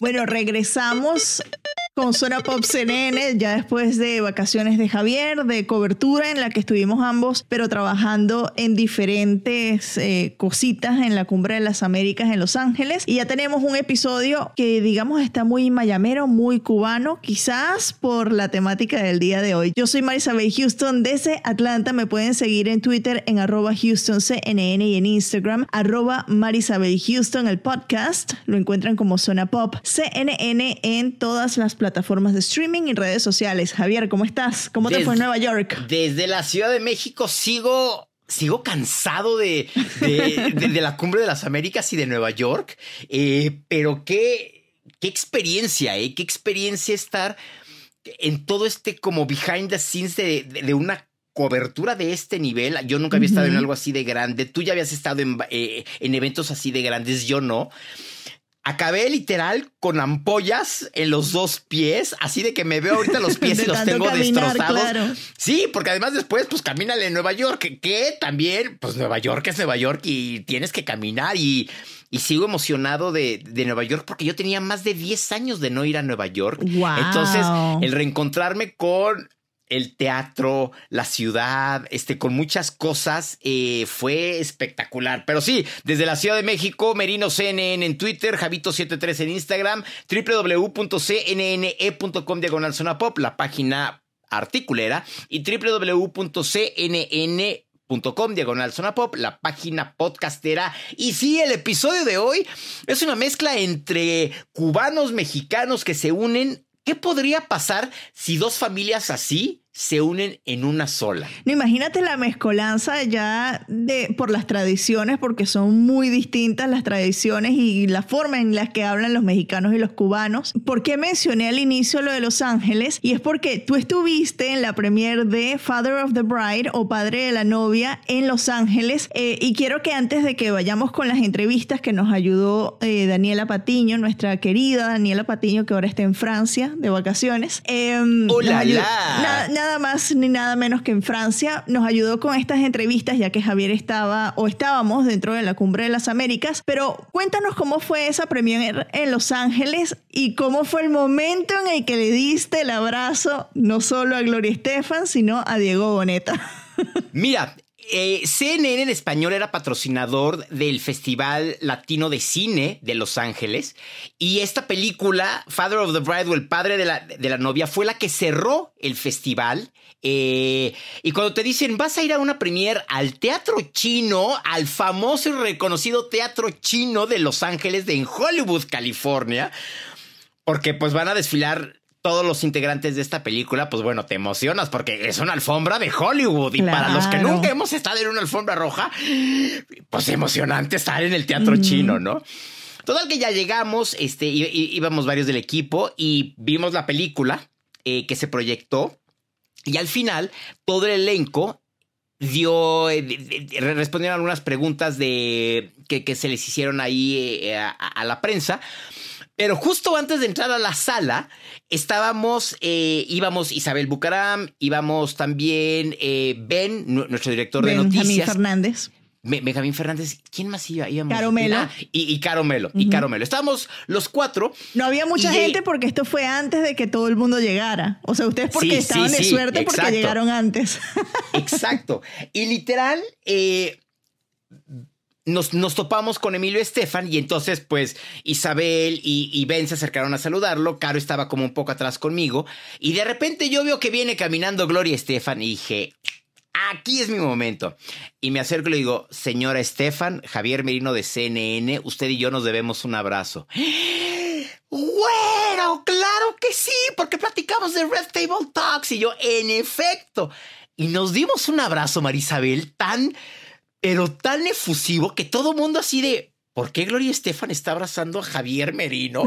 Bueno, regresamos con Zona Pop CNN, ya después de vacaciones de Javier, de cobertura en la que estuvimos ambos, pero trabajando en diferentes eh, cositas en la Cumbre de las Américas en Los Ángeles. Y ya tenemos un episodio que, digamos, está muy mayamero, muy cubano, quizás por la temática del día de hoy. Yo soy Marisabel Houston desde Atlanta. Me pueden seguir en Twitter en arroba HoustonCNN y en Instagram arroba Marisabel Houston, el podcast. Lo encuentran como Zona Pop CNN en todas las plataformas de streaming y redes sociales. Javier, ¿cómo estás? ¿Cómo te fue en Nueva York? Desde la Ciudad de México sigo sigo cansado de, de, la cumbre de las Américas y de Nueva York, eh, pero qué, qué experiencia, ¿eh? Qué experiencia estar en todo este como behind the scenes de, una cobertura de este nivel. Yo nunca había estado en algo así de grande. Tú ya habías estado en, eh, en eventos así de grandes, yo no acabé literal con ampollas en los dos pies, así de que me veo ahorita los pies y los tengo destrozados. Sí, porque además después, pues camínale en Nueva York, que, también, pues Nueva York es Nueva York y tienes que caminar y, y sigo emocionado de, de, Nueva York porque yo tenía más de 10 años de no ir a Nueva York. Entonces, el reencontrarme con el teatro, la ciudad, este, con muchas cosas, eh, fue espectacular. Pero sí, desde la Ciudad de México, Merino CNN en Twitter, Javito73 en Instagram, www.cnne.com diagonal zona pop, la página articulera, y www.cnn.com diagonal zona pop, la página podcastera. Y sí, el episodio de hoy es una mezcla entre cubanos mexicanos que se unen. ¿Qué podría pasar si dos familias así se unen en una sola. No, imagínate la mezcolanza ya de por las tradiciones, porque son muy distintas las tradiciones y la forma en la que hablan los mexicanos y los cubanos. ¿Por qué mencioné al inicio lo de Los Ángeles? Y es porque tú estuviste en la premiere de Father of the Bride o Padre de la Novia en Los Ángeles. Eh, y quiero que antes de que vayamos con las entrevistas que nos ayudó eh, Daniela Patiño, nuestra querida Daniela Patiño, que ahora está en Francia de vacaciones. Eh, ¡Hola! Más ni nada menos que en Francia, nos ayudó con estas entrevistas, ya que Javier estaba o estábamos dentro de la Cumbre de las Américas. Pero cuéntanos cómo fue esa premier en Los Ángeles y cómo fue el momento en el que le diste el abrazo no solo a Gloria Estefan, sino a Diego Boneta. Mira, eh, CNN en español era patrocinador del Festival Latino de Cine de Los Ángeles y esta película, Father of the Bride o El Padre de la, de la Novia, fue la que cerró el festival. Eh, y cuando te dicen vas a ir a una premier al Teatro Chino, al famoso y reconocido Teatro Chino de Los Ángeles, de en Hollywood, California, porque pues van a desfilar todos los integrantes de esta película, pues bueno, te emocionas porque es una alfombra de Hollywood. Y para los que nunca hemos estado en una alfombra roja, pues emocionante estar en el teatro chino, ¿no? Total que ya llegamos, este, íbamos varios del equipo y vimos la película eh, que se proyectó. Y al final, todo el elenco dio, eh, respondieron algunas preguntas de que, se les hicieron ahí eh, a la prensa. Pero justo antes de entrar a la sala, estábamos, eh, íbamos Isabel Bucaram, íbamos también eh, Ben, nuestro director de noticias. Benjamín Fernández. Benjamín Fernández, ¿quién más iba? Íbamos, Caromelo. Ah, y, y Caromelo, y Caromelo. Estábamos los cuatro. No había mucha gente porque esto fue antes de que todo el mundo llegara. O sea, ustedes porque estaban de suerte porque llegaron antes. Exacto. Y literal, eh, nos, nos, topamos con Emilio Estefan y entonces pues Isabel y, Ben se acercaron a saludarlo, Caro estaba como un poco atrás conmigo y de repente yo veo que viene caminando Gloria Estefan y dije, aquí es mi momento. Y me acerco y le digo, señora Estefan, Javier Merino de CNN, usted y yo nos debemos un abrazo. Bueno, claro que sí, porque platicamos de Red Table Talks y yo, en efecto. Y nos dimos un abrazo, Marisabel, tan pero tan efusivo que todo mundo así de, ¿por qué Gloria Estefan está abrazando a Javier Merino?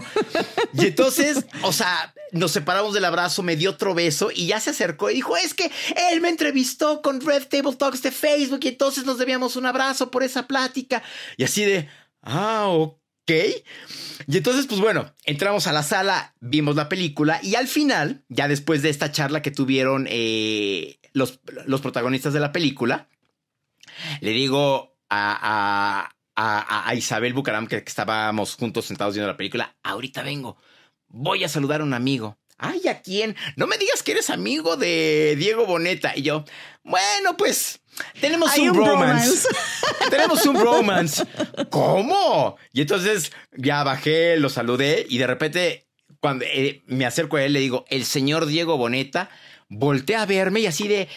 y entonces, o sea, nos separamos del abrazo, me dio otro beso y ya se acercó y dijo, es que él me entrevistó con Red Table Talks de Facebook y entonces nos debíamos un abrazo por esa plática. Y así de, ah, ok. Y entonces, pues bueno, entramos a la sala, vimos la película y al final, ya después de esta charla que tuvieron eh, los, los protagonistas de la película, le digo a, a, Isabel Bucaram, que, estábamos juntos sentados viendo la película, ahorita vengo, voy a saludar a un amigo. Ay, ¿a quién? No me digas que eres amigo de Diego Boneta. Y yo, bueno, pues tenemos un, romance. tenemos un romance. ¿Cómo? Y entonces ya bajé, lo saludé y de repente cuando eh, me acerco a él le digo, el señor Diego Boneta voltea a verme y así de...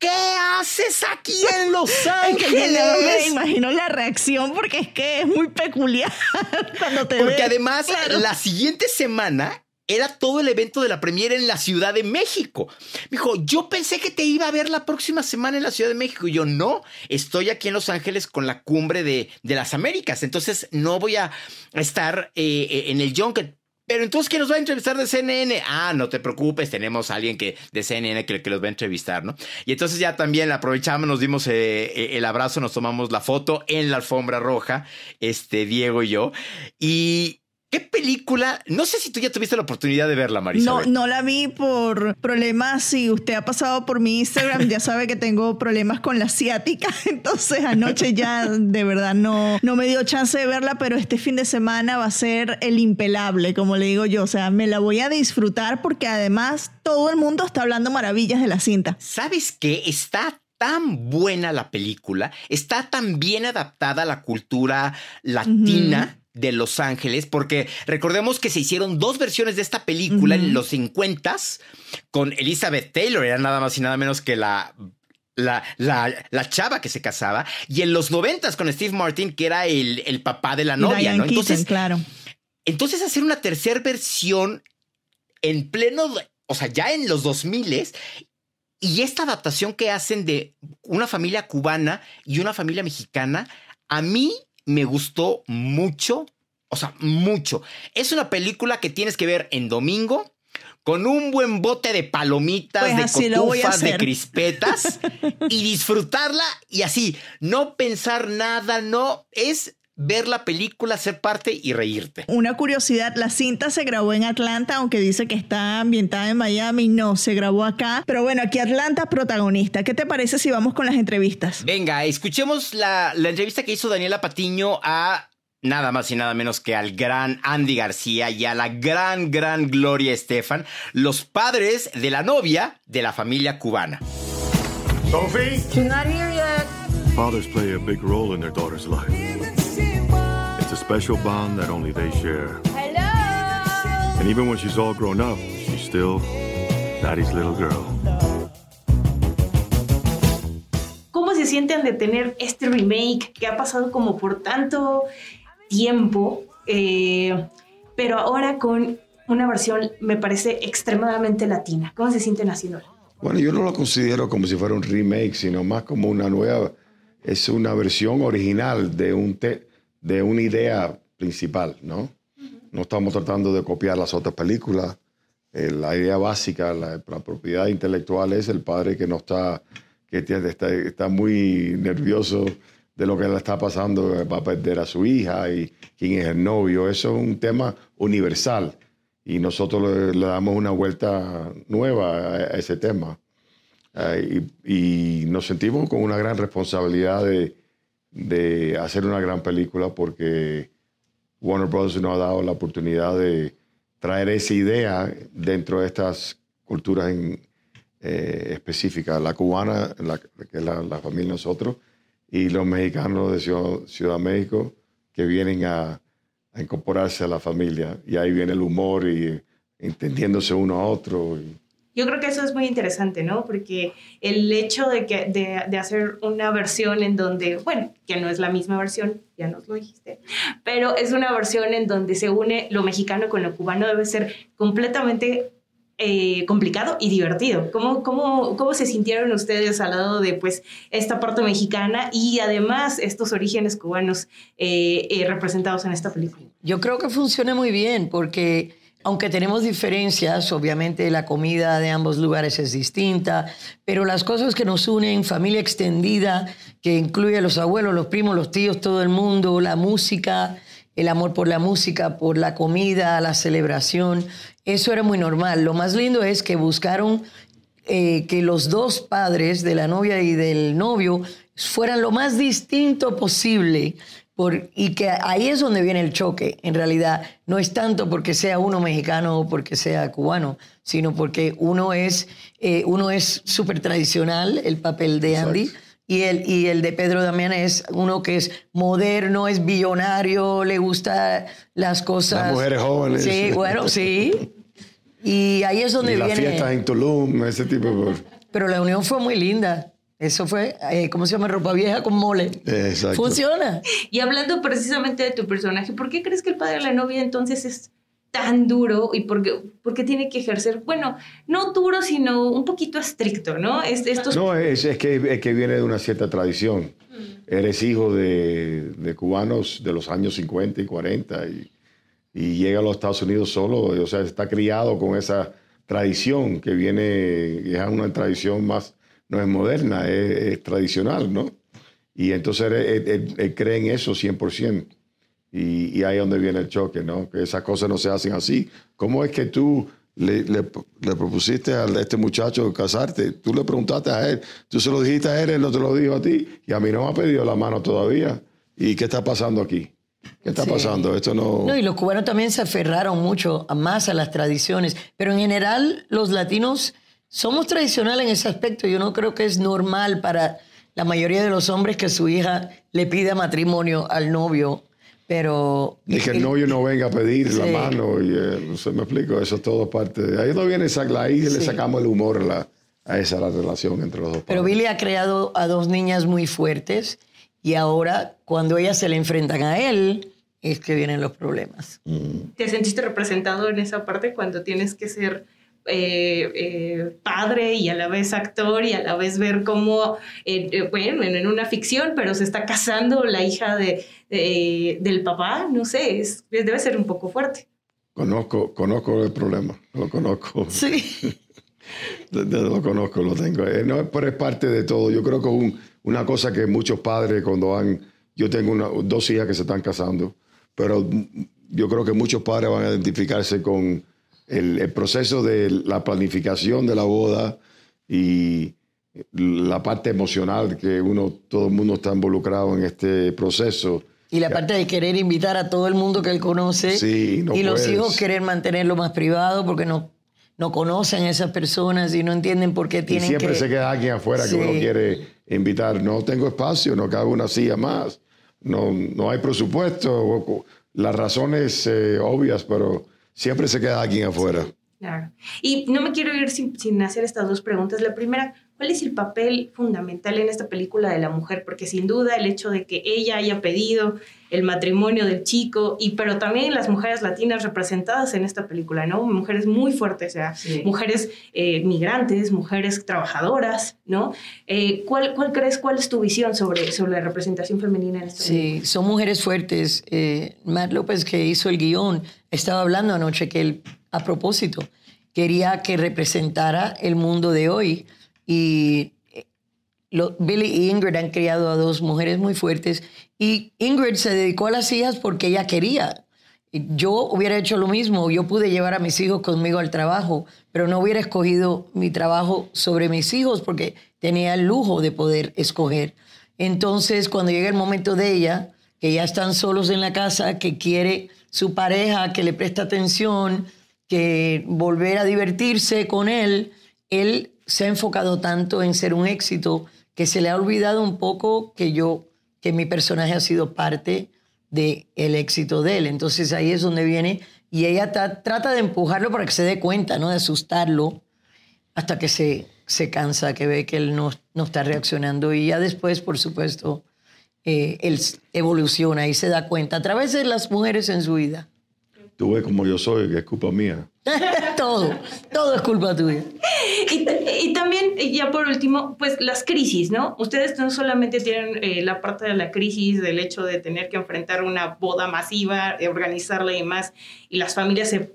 ¿Qué haces aquí en Los Ángeles? me imagino la reacción porque es que es muy peculiar cuando te Porque además la siguiente semana era todo el evento de la premiere en la Ciudad de México. Me dijo, yo pensé que te iba a ver la próxima semana en la Ciudad de México. Y yo, no, estoy aquí en Los Ángeles con la cumbre de, de las Américas. Entonces no voy a estar eh, eh, en el Junket. Pero entonces, ¿quién nos va a entrevistar de CNN? Ah, no te preocupes, tenemos a alguien que, de CNN que, que los va a entrevistar, ¿no? Y entonces ya también aprovechamos, nos dimos eh, eh, el abrazo, nos tomamos la foto en la alfombra roja, este, Diego y yo. Y, ¿Qué película? No sé si tú ya tuviste la oportunidad de verla, Marisa. No, no la vi por problemas. Si usted ha pasado por mi Instagram, ya sabe que tengo problemas con la asiática. Entonces anoche ya de verdad no, no me dio chance de verla, pero este fin de semana va a ser el impelable, como le digo yo. O sea, me la voy a disfrutar porque además todo el mundo está hablando maravillas de la cinta. ¿Sabes qué? Está tan buena la película, está tan bien adaptada a la cultura latina de Los Ángeles, porque recordemos que se hicieron dos versiones de esta película en los 50 con Elizabeth Taylor, era nada más y nada menos que la la, la, chava que se casaba, y en los noventas con Steve Martin, que era el, el papá de la novia, ¿no? Entonces, claro. Entonces, hacer una tercera versión en pleno, o sea, ya en los 2000 y esta adaptación que hacen de una familia cubana y una familia mexicana, a mí me gustó mucho, o sea, mucho. Es una película que tienes que ver en domingo con un buen bote de palomitas, pues de cotufas, de crispetas y disfrutarla y así, no pensar nada, no, es ver la película, ser parte y reírte. Una curiosidad, la cinta se grabó en Atlanta, aunque dice que está ambientada en Miami, no, se grabó acá. Pero bueno, aquí Atlanta protagonista. ¿Qué te parece si vamos con las entrevistas? Venga, escuchemos la, la entrevista que hizo Daniela Patiño a nada más y nada menos que al gran Andy García y a la gran, gran Gloria Estefan, los padres de la novia de la familia cubana. Sophie? She's not here yet. Fathers play a big role in their daughter's life. It's a special bond that only they share. Hello. And even when she's all grown up, she's still daddy's little girl. ¿Cómo se sienten de tener este remake que ha pasado como por tanto tiempo, eh, pero ahora con una versión me parece extremadamente latina. ¿Cómo se sienten haciéndola? Bueno, yo no lo considero como si fuera un remake, sino más como una nueva, es una versión original de, un de una idea principal, ¿no? No estamos tratando de copiar las otras películas. Eh, la idea básica, la, propiedad intelectual es el padre que no está, que está, está muy nervioso de lo que le está pasando, va a perder a su hija y quién es el novio. Eso es un tema universal y nosotros le, damos una vuelta nueva a, ese tema. Eh, y, nos sentimos con una gran responsabilidad de, de, hacer una gran película porque Warner Bros. nos ha dado la oportunidad de traer esa idea dentro de estas culturas eh, específicas. La cubana, la, que es la, la familia nosotros, y los mexicanos de Ciudad, México que vienen a, incorporarse a la familia. Y ahí viene el humor y entendiéndose uno a otro. Yo creo que eso es muy interesante, ¿no? Porque el hecho de, que, de, hacer una versión en donde, bueno, que no es la misma versión, ya nos lo dijiste, pero es una versión en donde se une lo mexicano con lo cubano, debe ser completamente eh, complicado y divertido. ¿Cómo, cómo, ¿Cómo se sintieron ustedes al lado de pues, esta parte mexicana y además estos orígenes cubanos eh, eh, representados en esta película? Yo creo que funciona muy bien porque aunque tenemos diferencias, obviamente la comida de ambos lugares es distinta, pero las cosas que nos unen, familia extendida, que incluye a los abuelos, los primos, los tíos, todo el mundo, la música, el amor por la música, por la comida, la celebración, eso era muy normal. Lo más lindo es que buscaron eh, que los dos padres de la novia y del novio fueran lo más distinto posible. Por, y que ahí es donde viene el choque, en realidad. No es tanto porque sea uno mexicano o porque sea cubano, sino porque uno es eh, uno es súper tradicional, el papel de Andy. Y el, y el de Pedro Damián es uno que es moderno, es billonario, le gusta las cosas. Las mujeres jóvenes. Sí, bueno, sí. Y ahí es donde y viene. Las fiestas en Tulum, ese tipo de Pero la unión fue muy linda. Eso fue, eh, ¿cómo se llama? Ropa vieja con mole. Exacto. Funciona. Y hablando precisamente de tu personaje, ¿por qué crees que el padre de la novia entonces es tan duro y por qué, tiene que ejercer, bueno, no duro, sino un poquito estricto, ¿no? Es, estos... No, es, es, que, es que viene de una cierta tradición. Eres hijo de, de, cubanos de los años 50 y 40 y, y, llega a los Estados Unidos solo, o sea, está criado con esa tradición que viene, es una tradición más, no es moderna, es, es tradicional, ¿no? Y entonces él, él, él cree en eso 100%. Y, y, ahí es donde viene el choque, ¿no? Que esas cosas no se hacen así. ¿Cómo es que tú le, le, le, propusiste a este muchacho casarte? Tú le preguntaste a él, tú se lo dijiste a él, él no te lo dijo a ti, y a mí no me ha pedido la mano todavía. ¿Y qué está pasando aquí? ¿Qué está sí. pasando? Esto no... No, y los cubanos también se aferraron mucho más a las tradiciones, pero en general los latinos somos tradicionales en ese aspecto. Yo no creo que es normal para la mayoría de los hombres que su hija le pida matrimonio al novio pero... Y que el novio no venga a pedir sí. la mano, y eh, no sé, me explico, eso es todo parte de... Ahí no viene, ahí sí. le sacamos el humor la, a esa la relación entre los dos. Pero padres. Billy ha creado a dos niñas muy fuertes y ahora cuando ellas se le enfrentan a él es que vienen los problemas. Mm. ¿Te sentiste representado en esa parte cuando tienes que ser eh, eh, padre y a la vez actor y a la vez ver cómo, eh, bueno, en una ficción, pero se está casando la hija de, de del papá, no sé, es, debe ser un poco fuerte. Conozco, conozco el problema, lo conozco. Sí. lo conozco, lo tengo. No, pero es parte de todo. Yo creo que un, una cosa que muchos padres cuando van, yo tengo una, dos hijas que se están casando, pero yo creo que muchos padres van a identificarse con el, el, proceso de la planificación de la boda y la parte emocional que uno, todo el mundo está involucrado en este proceso. Y la parte de querer invitar a todo el mundo que él conoce. Sí, no y los puedes. hijos querer mantenerlo más privado porque no, no conocen a esas personas y no entienden por qué tienen y siempre que... se queda alguien afuera Sí. que uno quiere invitar. No tengo espacio, no cabe una silla más, no, no hay presupuesto. Las razones eh, obvias, pero siempre se queda alguien afuera. Claro. Y no me quiero ir sin, sin, hacer estas dos preguntas. La primera, ¿cuál es el papel fundamental en esta película de la mujer? Porque sin duda el hecho de que ella haya pedido el matrimonio del chico, y pero también las mujeres latinas representadas en esta película, ¿no? Mujeres muy fuertes, o sea, sí. mujeres eh, migrantes, mujeres trabajadoras, ¿no? Eh, ¿cuál, ¿Cuál crees, cuál es tu visión sobre, sobre la representación femenina en esta Sí, película? son mujeres fuertes. Eh, Matt López, que hizo el guion, estaba hablando anoche que él a propósito. Quería que representara el mundo de hoy. Y eh, Billy y Ingrid han criado a dos mujeres muy fuertes. Y Ingrid se dedicó a las hijas porque ella quería. Yo hubiera hecho lo mismo. Yo pude llevar a mis hijos conmigo al trabajo, pero no hubiera escogido mi trabajo sobre mis hijos porque tenía el lujo de poder escoger. Entonces, cuando llega el momento de ella, que ya están solos en la casa, que quiere su pareja, que le presta atención, que volver a divertirse con él, él se ha enfocado tanto en ser un éxito que se le ha olvidado un poco que yo, que mi personaje ha sido parte del el éxito de él. Entonces ahí es donde viene y ella trata de empujarlo para que se dé cuenta, ¿no? De asustarlo hasta que se, se cansa, que ve que él no, no está reaccionando y ya después, por supuesto, eh, él evoluciona y se da cuenta a través de las mujeres en su vida tú ves como yo soy, que es culpa mía. todo, todo es culpa tuya. Y, también, ya por último, pues las crisis, ¿no? Ustedes no solamente tienen eh, la parte de la crisis, del hecho de tener que enfrentar una boda masiva, de organizarla y más, y las familias en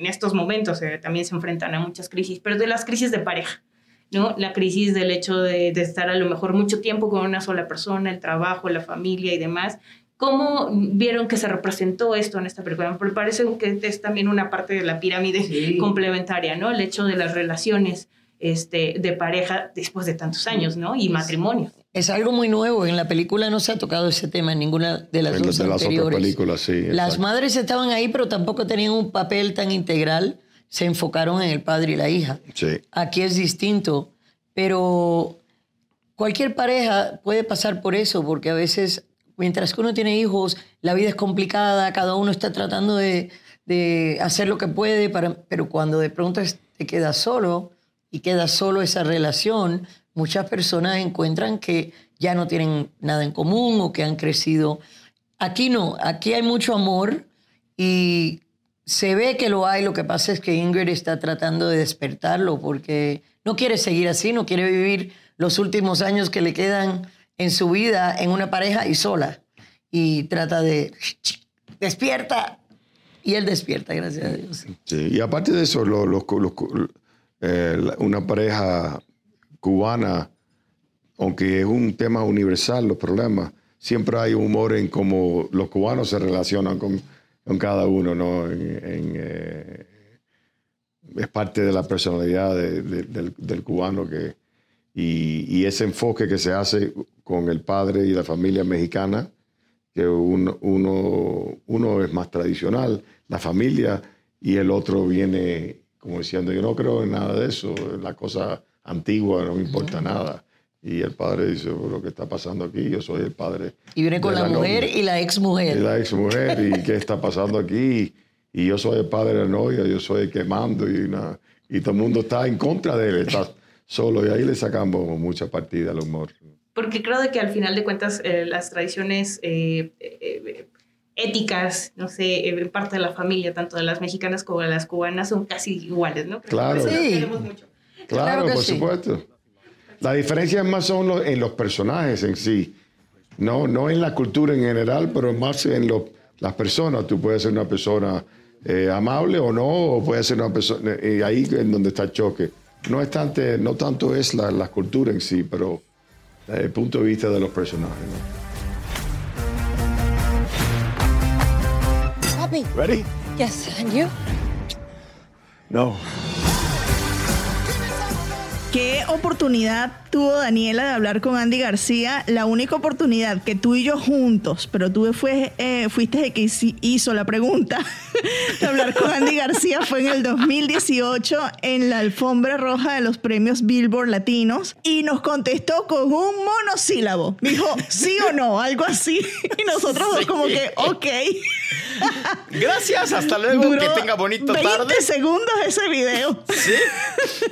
estos momentos también se enfrentan a muchas crisis, pero de las crisis de pareja. ¿no? La crisis del hecho de, estar a lo mejor mucho tiempo con una sola persona, el trabajo, la familia y demás, ¿Cómo vieron que se representó esto en esta película? Me parece que es también una parte de la pirámide complementaria, ¿no? El hecho de las relaciones este, de pareja después de tantos años, ¿no? Y matrimonio. Es algo muy nuevo. En la película no se ha tocado ese tema en ninguna de las dos de anteriores. Las películas, sí. Las madres estaban ahí, pero tampoco tenían un papel tan integral. Se enfocaron en el padre y la hija. Sí. Aquí es distinto, pero cualquier pareja puede pasar por eso, porque a veces mientras que uno tiene hijos, la vida es complicada, cada uno está tratando de, hacer lo que puede, pero cuando de pronto te quedas solo y queda solo esa relación, muchas personas encuentran que ya no tienen nada en común o que han crecido. Aquí no, aquí hay mucho amor y se ve que lo hay, lo que pasa es que Ingrid está tratando de despertarlo porque no quiere seguir así, no quiere vivir los últimos años que le quedan en su vida en una pareja y sola. Y trata de, despierta. Y él despierta, gracias a Dios. Sí, y aparte de eso, eh, una pareja cubana, aunque es un tema universal, los problemas, siempre hay humor en cómo los cubanos se relacionan con, con cada uno, ¿no? Eh, es parte de la personalidad del, del, cubano que, y, y, ese enfoque que se hace con el padre y la familia mexicana, que uno, uno, es más tradicional, la familia, y el otro viene como diciendo, yo no creo en nada de eso, la cosa antigua no me importa nada. Y el padre dice, lo que está pasando aquí, yo soy el padre. Y viene con la, mujer y la ex mujer. Y la ex mujer, y qué está pasando aquí. Y yo soy el padre de la novia, yo soy el que mando, y, y todo el mundo está en contra de él, está solo. Y ahí le sacamos mucha partida al humor porque creo de que al final de cuentas eh, las tradiciones eh, eh, éticas, no sé, en parte de la familia, tanto de las mexicanas como de las cubanas, son casi iguales, ¿no? claro. Sí. Claro, por supuesto. La diferencia más son en los personajes en sí, no, no en la cultura en general, pero más en las personas. Tú puedes ser una persona amable o no, o puedes ser una persona, y ahí es donde está el choque. No, es tanto, no tanto es la, la cultura en sí, pero desde el punto de vista de los personajes. Happy. Ready? Yes, and you? No. ¿Qué oportunidad tuvo Daniela de hablar con Andy García? La única oportunidad que tú y yo juntos, pero tú fue, eh, fuiste el que hizo la pregunta de hablar con Andy García fue en el 2018 en la alfombra roja de los premios Billboard Latinos y nos contestó con un monosílabo. Dijo sí o no, algo así. Y nosotros dos como que, ok. Gracias, hasta luego, que tenga bonito 20 tarde. segundos ese video. Sí,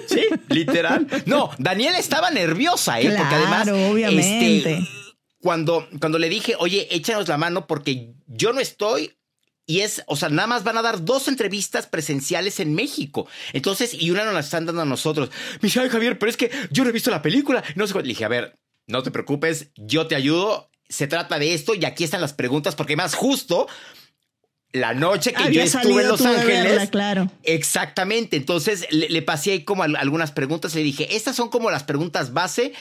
sí, literal. No, Daniela estaba nerviosa, ¿eh? porque además. Obviamente. Este, cuando, cuando le dije, oye, échanos la mano porque yo no estoy. Y es, o sea, nada más van a dar dos entrevistas presenciales en México. Entonces, y una nos la están dando a nosotros. Me dice, ay, Javier, pero es que yo no he visto la película. No sé Le dije, a ver, no te preocupes, yo te ayudo. Se trata de esto y aquí están las preguntas porque más justo la noche que yo estuve en Los Ángeles. claro. Exactamente. Entonces le, le pasé ahí como algunas preguntas. Le dije, estas son como las preguntas base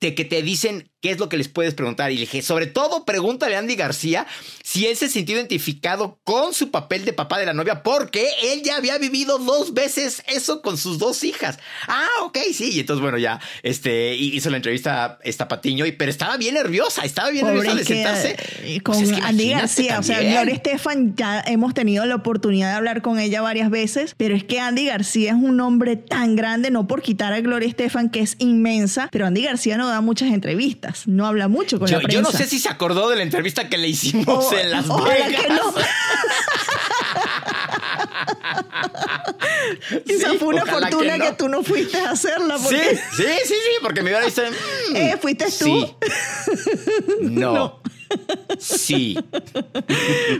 de que te dicen qué es lo que les puedes preguntar. Y le dije, sobre todo, pregúntale a Andy García si él se sintió identificado con su papel de papá de la novia, porque él ya había vivido dos veces eso con sus dos hijas. Ah, ok, sí. Y entonces, bueno, ya este, hizo la entrevista esta Patiño, y, pero estaba bien nerviosa, estaba bien nerviosa de sentarse. Pues con Andy García, o sea, Gloria Estefan, ya hemos tenido la oportunidad de hablar con ella varias veces, pero es que Andy García es un hombre tan grande, no por quitar a Gloria Estefan, que es inmensa, pero Andy García no da muchas entrevistas, no habla mucho con yo, la prensa. Yo no sé si se acordó de la entrevista que le hicimos en Las Vegas. Que no. Quizá fue una fortuna que, tú no fuiste a hacerla. Sí, sí, sí, sí, porque me hubiera dicho. Mm, eh, ¿Fuiste tú? Sí. No. Sí.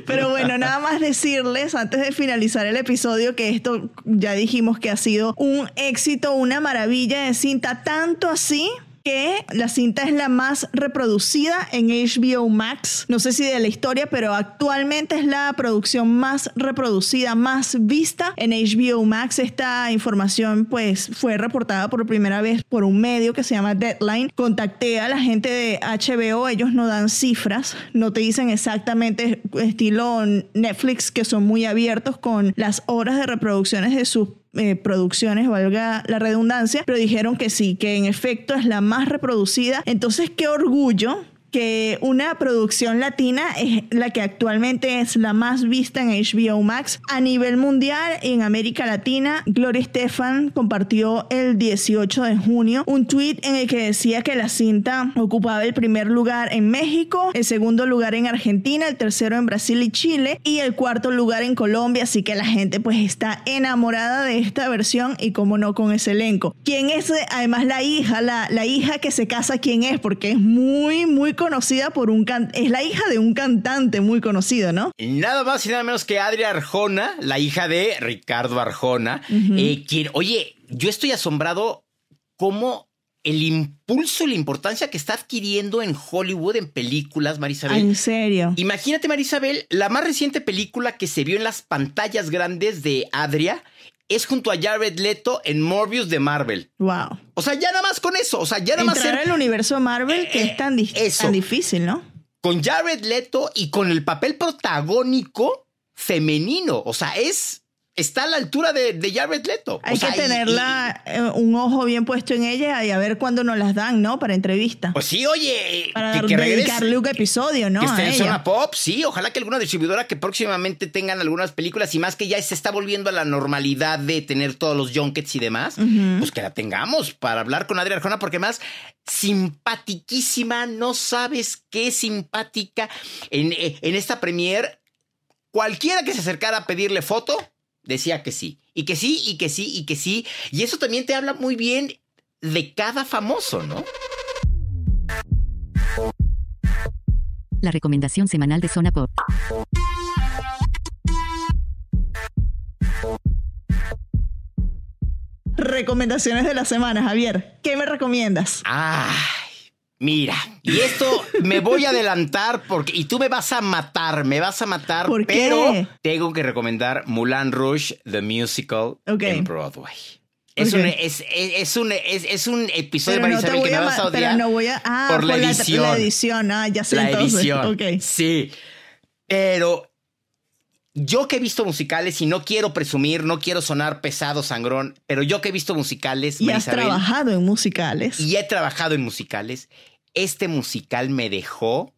Pero bueno, nada más decirles antes de finalizar el episodio que esto ya dijimos que ha sido un éxito, una maravilla de cinta, tanto así que la cinta es la más reproducida en HBO Max. No sé si de la historia, pero actualmente es la producción más reproducida, más vista en HBO Max. Esta información pues fue reportada por primera vez por un medio que se llama Deadline. Contacté a la gente de HBO, ellos no dan cifras, no te dicen exactamente estilo Netflix que son muy abiertos con las horas de reproducciones de sus eh, producciones, valga la redundancia, pero dijeron que sí, que en efecto es la más reproducida. Entonces, qué orgullo que una producción latina es la que actualmente es la más vista en HBO Max a nivel mundial en América Latina. Gloria Estefan compartió el 18 de junio un tweet en el que decía que la cinta ocupaba el primer lugar en México, el segundo lugar en Argentina, el tercero en Brasil y Chile y el cuarto lugar en Colombia, así que la gente pues está enamorada de esta versión y como no con ese elenco. ¿Quién es además la hija? La, la hija que se casa, ¿quién es? Porque es muy, muy conocida por un can es la hija de un cantante muy conocido, ¿no? Nada más y nada menos que Adria Arjona, la hija de Ricardo Arjona, eh, quien, oye, yo estoy asombrado cómo el impulso y la importancia que está adquiriendo en Hollywood en películas, Marisabel. En serio. Imagínate, Marisabel, la más reciente película que se vio en las pantallas grandes de Adria es junto a Jared Leto en Morbius de Marvel. Wow. O sea, ya nada más con eso. O sea, ya nada más Entrar ser al universo Marvel que Eh, es tan, di- eso. tan difícil, ¿no? con Jared Leto y con el papel protagónico femenino. O sea, es. Está a la altura de, de Jared Leto. Hay O sea, que y- tenerla eh, un ojo bien puesto en ella y a ver cuándo nos las dan, ¿no? Para entrevista. pues sí, oye. para que, dar- que dedicarle un episodio, ¿no? Que esté en zona pop, sí. Ojalá que alguna distribuidora que próximamente tengan algunas películas y más que ya se está volviendo a la normalidad de tener todos los junkets y demás, pues que la tengamos para hablar con Adriana Arjona, porque más simpatiquísima, no sabes qué simpática. En, eh, en esta premier, cualquiera que se acercara a pedirle foto, decía que sí. Y que sí, y que sí, y que sí. Y eso también te habla muy bien de cada famoso, ¿no? La recomendación semanal de Zona Pop. Recomendaciones de la semana, Javier. ¿Qué me recomiendas? Ay, mira, y esto me voy a adelantar porque y tú me vas a matar, me vas a matar, ¿Por qué? pero tengo que recomendar Mulan Rouge the musical Ok. en Broadway. Es, un, es, es- un, es, un episodio, Pero Marisabel, voy que me a vas a odiar pero no voy a. Ah, por la La, edición. la edición, ah, ya sé la entonces. edición. Sí. Pero yo que he visto musicales y no quiero presumir, no quiero sonar pesado, sangrón, pero yo que he visto musicales, Y has Marisabel, trabajado en musicales. y he trabajado en musicales, este musical me dejó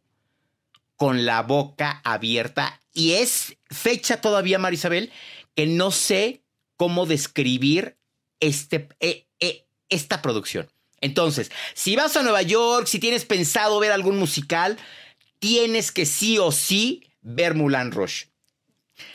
con la boca abierta y es fecha todavía, Marisabel, que no sé cómo describir este, eh, eh, esta producción. Entonces, si vas a Nueva York, si tienes pensado ver algún musical, tienes que sí o sí ver Mulan Rush.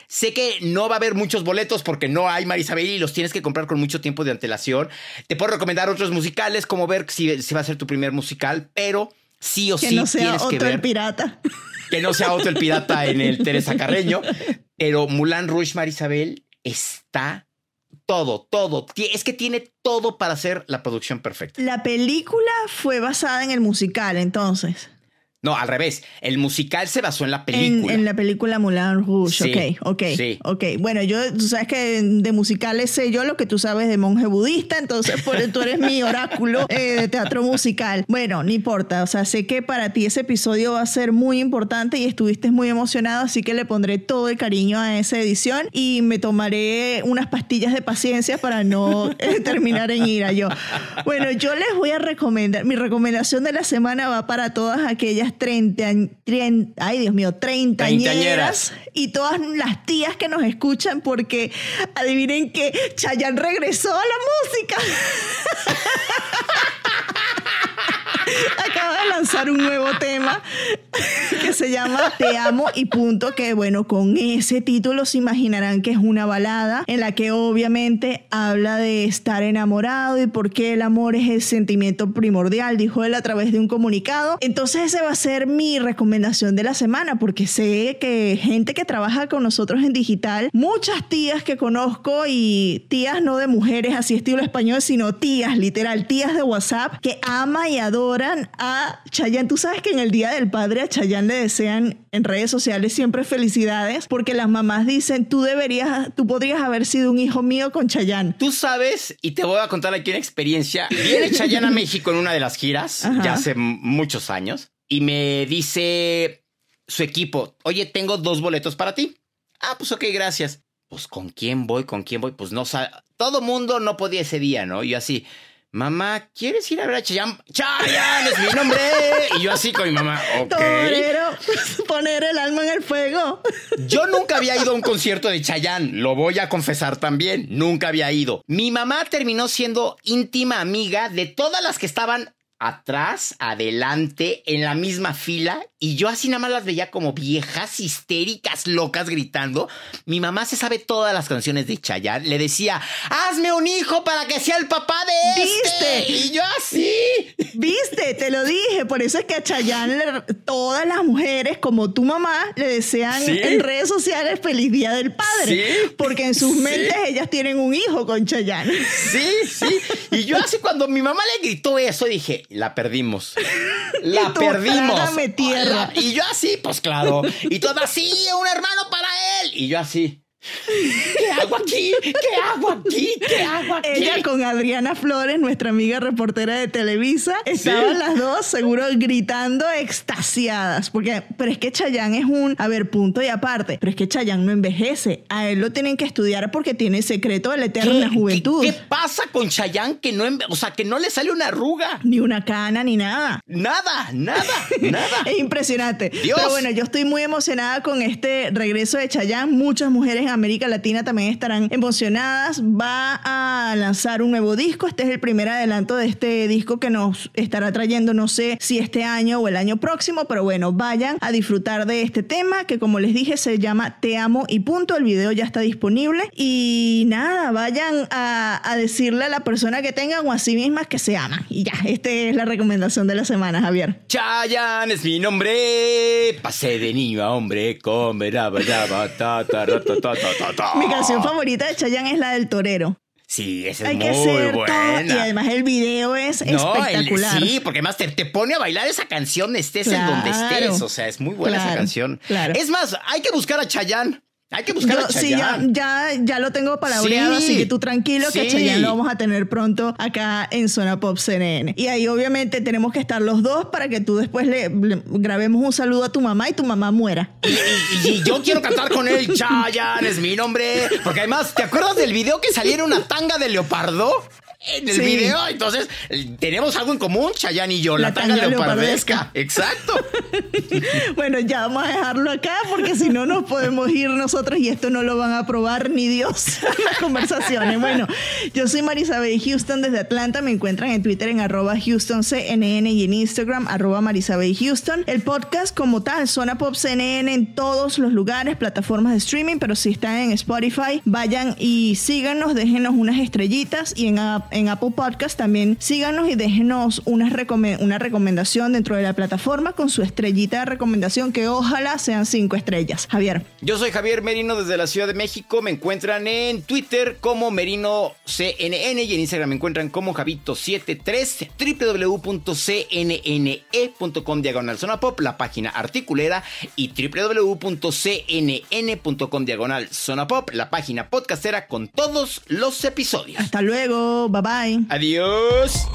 Sé que no va a haber muchos boletos porque no hay Marisabel y los tienes que comprar con mucho tiempo de antelación. Te puedo recomendar otros musicales, como ver si, si va a ser tu primer musical, pero sí o que sí no sea tienes que otro el ver pirata. que no sea otro el pirata en el Teresa Carreño. Pero Mulan Rouge Marisabel está todo, todo. Es que tiene todo para hacer la producción perfecta. La película fue basada en el musical, entonces. No, al revés. El musical se basó en la En, película. en la película Moulin Rouge, Sí, ok, ok, sí. ok. Bueno, yo, tú sabes que de musicales sé yo lo que tú sabes de monje budista, entonces por, tú eres mi oráculo eh, de teatro musical. Bueno, no importa, o sea, sé que para ti ese episodio va a ser muy importante y estuviste muy emocionado, así que le pondré todo el cariño a esa edición y me tomaré unas pastillas de paciencia para no eh, terminar en ira yo. Bueno, yo les voy a recomendar, mi recomendación de la semana va para todas aquellas 30, trien- ay Dios mío, Treintañeras. y todas las tías que nos escuchan porque adivinen que Chayanne regresó a la música. acaba de lanzar un nuevo tema que se llama Te amo y punto, que bueno, con ese título se imaginarán que es una balada en la que obviamente habla de estar enamorado y por qué el amor es el sentimiento primordial, dijo él a través de un comunicado. Entonces ese va a ser mi recomendación de la semana, porque sé que gente que trabaja con nosotros en digital, muchas tías que conozco y tías no de mujeres así estilo español, sino tías, literal, tías de WhatsApp, que ama y adoran a Chayanne. Tú sabes que en el Día del Padre a Chayanne le desean en redes sociales siempre felicidades, porque las mamás dicen, tú deberías, tú podrías haber sido un hijo mío con Chayanne. Tú sabes, y te voy a contar aquí una experiencia. Viene Chayanne a México en una de las giras, ya hace muchos años, y me dice su equipo, oye, tengo dos boletos para ti. Ah, pues ok, gracias. Pues con quién voy, con quién voy, pues no sabe. Todo mundo no podía ese día, ¿no? Y yo así, mamá, ¿quieres ir a ver a Chayanne? ¡Chayanne es mi nombre! Y yo así con mi mamá, ok. Torero, poner el alma en el fuego. Yo nunca había ido a un concierto de Chayanne, lo voy a confesar también, nunca había ido. Mi mamá terminó siendo íntima amiga de todas las que estaban atrás, adelante, en la misma fila, y yo así nada más las veía como viejas histéricas, locas, gritando. Mi mamá se sabe todas las canciones de Chayanne. Le decía, hazme un hijo para que sea el papá de este. ¿Viste? Y yo así. Viste, te lo dije. Por eso es que a Chayanne le- todas las mujeres, como tu mamá, le desean Sí. en redes sociales feliz día del padre. Sí. Porque en sus Sí. mentes ellas tienen un hijo con Chayanne. Sí, sí. Y yo así cuando mi mamá le gritó eso, dije, la perdimos. La Y tú, perdimos. tierra. Y yo así, pues claro. Y todo así, un hermano para él. Y yo así. ¿Qué hago aquí? ¿Qué hago aquí? ¿Qué hago aquí? Ella con Adriana Flores, nuestra amiga reportera de Televisa, estaban las dos seguro gritando extasiadas. Porque, pero es que Chayanne es un, a ver, punto y aparte, pero es que Chayanne no envejece. A él lo tienen que estudiar porque tiene el secreto de la eterna juventud. ¿Qué, qué pasa con Chayanne que no, o sea, que no le sale una arruga? Ni una cana ni nada. Nada, nada, nada. Es impresionante. Dios. Pero bueno, yo estoy muy emocionada con este regreso de Chayanne. Muchas mujeres en América Latina también estarán emocionadas. Va a lanzar un nuevo disco. Este es el primer adelanto de este disco que nos estará trayendo, no sé si este año o el año próximo, pero bueno, vayan a disfrutar de este tema que como les dije se llama Te amo y punto. El video ya está disponible. Y nada, vayan a, decirle a la persona que tengan o a sí mismas que se aman. Y ya, esta es la recomendación de la semana, Javier. Chayanne es mi nombre. Pasé de niño a hombre. Con veraba, ta, ta, ta, ta, ta. Mi canción favorita de Chayanne es la del torero. Sí, esa es Hay muy que ser todo. buena. Y además el video es No, el- espectacular. sí, porque además te, te pone a bailar esa canción estés en donde Claro. estés. O sea, es muy buena esa Claro, canción. claro. Es más, hay que buscar a Chayanne. Hay que buscar Yo- a sí, ya, ya, ya lo tengo palabreado, Sí, así que tú tranquilo que sí. Chayanne lo vamos a tener pronto acá en Zona Pop CNN. Y ahí obviamente tenemos que estar los dos para que tú después le, le grabemos un saludo a tu mamá y tu mamá muera. Y, y- y yo quiero cantar con él, Chayanne es mi nombre. Porque además, ¿te acuerdas del video que en una tanga de leopardo? En el Sí. video, entonces eh, tenemos algo en común, Chayanne y yo, la, La tanga, tanga leopardesca. Exacto. Bueno, ya vamos a dejarlo acá porque si no nos podemos ir nosotros y esto no lo van a probar ni Dios las conversaciones. Bueno, yo soy Marisabel Houston desde Atlanta. Me encuentran en Twitter en arroba HoustonCNN y en Instagram arroba Marisabel Houston. El podcast como tal, Zona Pop CNN en todos los lugares, plataformas de streaming, pero si están en Spotify, vayan y síganos, déjenos unas estrellitas y en, en Apple Podcast también síganos y déjenos unas recome- una recomendación dentro de la plataforma con su estrellita de recomendación que ojalá sean cinco estrellas. Javier. Yo soy Javier Merino desde la Ciudad de México. Me encuentran en Twitter como Merino CNN y en Instagram me encuentran como Javito73, www.cnne.com diagonal zona pop, la página articulera y www.cnn.com diagonal zona pop, la página podcastera con todos los episodios. Hasta luego. Bye bye. Adiós.